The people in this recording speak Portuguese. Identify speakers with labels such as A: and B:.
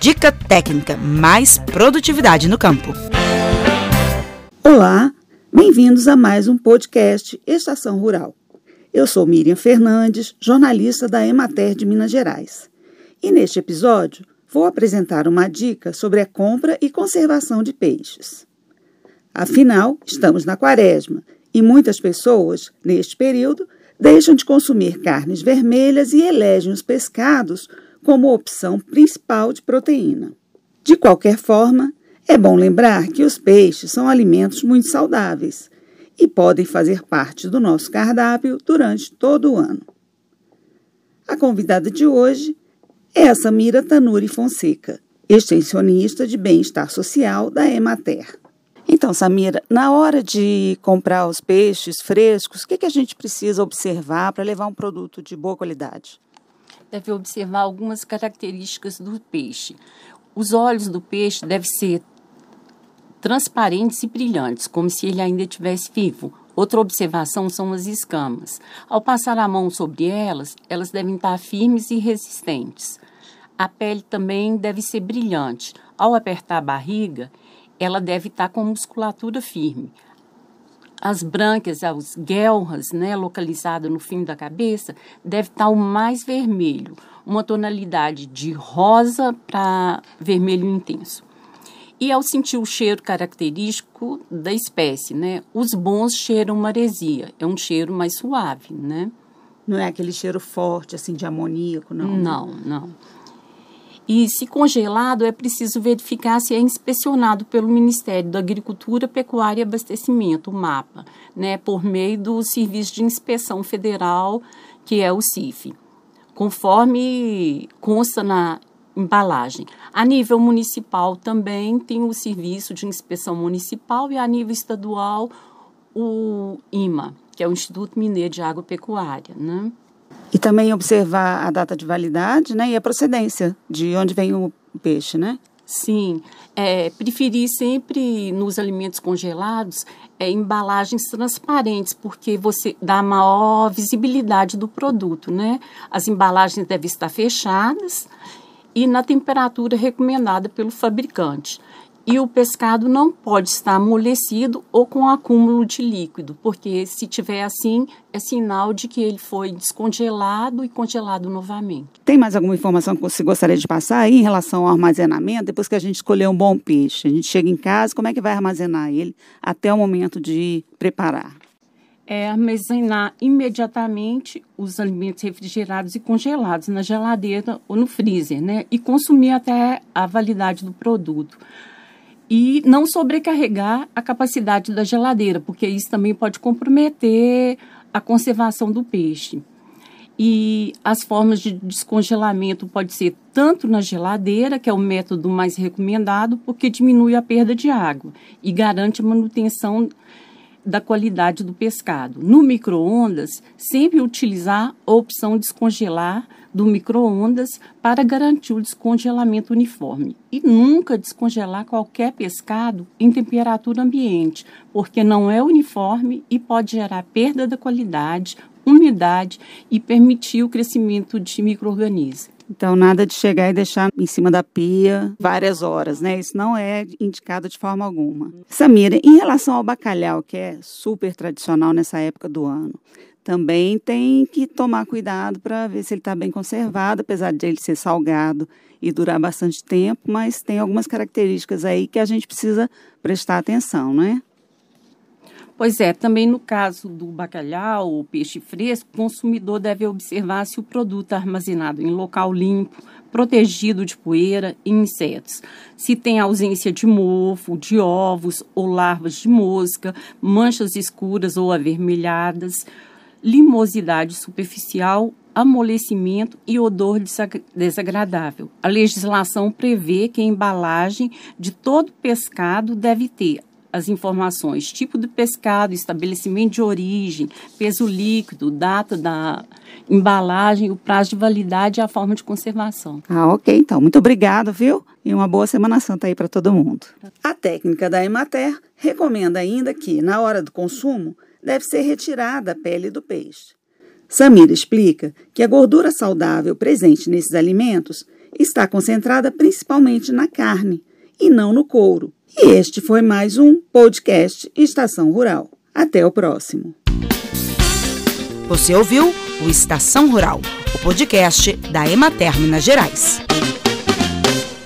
A: Dica técnica, mais produtividade no campo.
B: Olá, bem-vindos a mais um podcast Estação Rural. Eu sou Miriam Fernandes, jornalista da Emater de Minas Gerais. E neste episódio vou apresentar uma dica sobre a compra e conservação de peixes. Afinal, estamos na quaresma e muitas pessoas, neste período, deixam de consumir carnes vermelhas e elegem os pescados como opção principal de proteína. De qualquer forma, é bom lembrar que os peixes são alimentos muito saudáveis e podem fazer parte do nosso cardápio durante todo o ano. A convidada de hoje é a Samira Tanuri Fonseca, extensionista de bem-estar social da Emater. Então, Samira, na hora de comprar os peixes frescos, o que, que a gente precisa observar para levar um produto de boa qualidade?
C: Deve observar algumas características do peixe. Os olhos do peixe devem ser transparentes e brilhantes, como se ele ainda estivesse vivo. Outra observação são as escamas. Ao passar a mão sobre elas, elas devem estar firmes e resistentes. A pele também deve ser brilhante. Ao apertar a barriga, ela deve estar com musculatura firme. As brancas, as guelras, né, localizadas no fim da cabeça, deve estar o mais vermelho, uma tonalidade de rosa para vermelho intenso. E ao sentir o cheiro característico da espécie, né, os bons cheiram maresia, é um cheiro mais suave, né?
B: Não é aquele cheiro forte, assim, de amoníaco, não?
C: Não, não. E, se congelado, é preciso verificar se é inspecionado pelo Ministério da Agricultura, Pecuária e Abastecimento, o MAPA, né, por meio do Serviço de Inspeção Federal, que é o CIF, conforme consta na embalagem. A nível municipal também tem o Serviço de Inspeção Municipal e a nível estadual o IMA, que é o Instituto Mineiro de Agropecuária, né?
B: E também observar a data de validade né, e a procedência de onde vem o peixe, né?
C: Sim, é, preferir sempre nos alimentos congelados é, embalagens transparentes, porque você dá maior visibilidade do produto, né? As embalagens devem estar fechadas e na temperatura recomendada pelo fabricante. E o pescado não pode estar amolecido ou com acúmulo de líquido, porque se tiver assim, é sinal de que ele foi descongelado e congelado novamente.
B: Tem mais alguma informação que você gostaria de passar aí em relação ao armazenamento? Depois que a gente escolher um bom peixe, a gente chega em casa, como é que vai armazenar ele até o momento de preparar?
C: é armazenar imediatamente os alimentos refrigerados e congelados na geladeira ou no freezer, né? E consumir até a validade do produto e não sobrecarregar a capacidade da geladeira, porque isso também pode comprometer a conservação do peixe. E as formas de descongelamento pode ser tanto na geladeira, que é o método mais recomendado, porque diminui a perda de água e garante a manutenção da qualidade do pescado. No micro-ondas, sempre utilizar a opção descongelar do micro-ondas para garantir o descongelamento uniforme. E nunca descongelar qualquer pescado em temperatura ambiente, porque não é uniforme e pode gerar perda da qualidade, umidade e permitir o crescimento de micro-organismos.
B: Então, nada de chegar e deixar em cima da pia várias horas, né? Isso não é indicado de forma alguma. Samira, em relação ao bacalhau, que é super tradicional nessa época do ano, também tem que tomar cuidado para ver se ele está bem conservado, apesar de ele ser salgado e durar bastante tempo, mas tem algumas características aí que a gente precisa prestar atenção, não é?
C: Pois é, também no caso do bacalhau ou peixe fresco, o consumidor deve observar se o produto é armazenado em local limpo, protegido de poeira e insetos. Se tem ausência de mofo, de ovos ou larvas de mosca, manchas escuras ou avermelhadas, limosidade superficial, amolecimento e odor desagradável. A legislação prevê que a embalagem de todo pescado deve ter as informações, tipo de pescado, estabelecimento de origem, peso líquido, data da embalagem, o prazo de validade e a forma de conservação.
B: Ah, ok, então. Muito obrigada, viu? E uma boa Semana Santa aí para todo mundo. A técnica da Emater recomenda ainda que, na hora do consumo, deve ser retirada a pele do peixe. Samira explica que a gordura saudável presente nesses alimentos está concentrada principalmente na carne e não no couro. E este foi mais um podcast Estação Rural. Até o próximo.
A: Você ouviu o Estação Rural, o podcast da Emater Minas Gerais.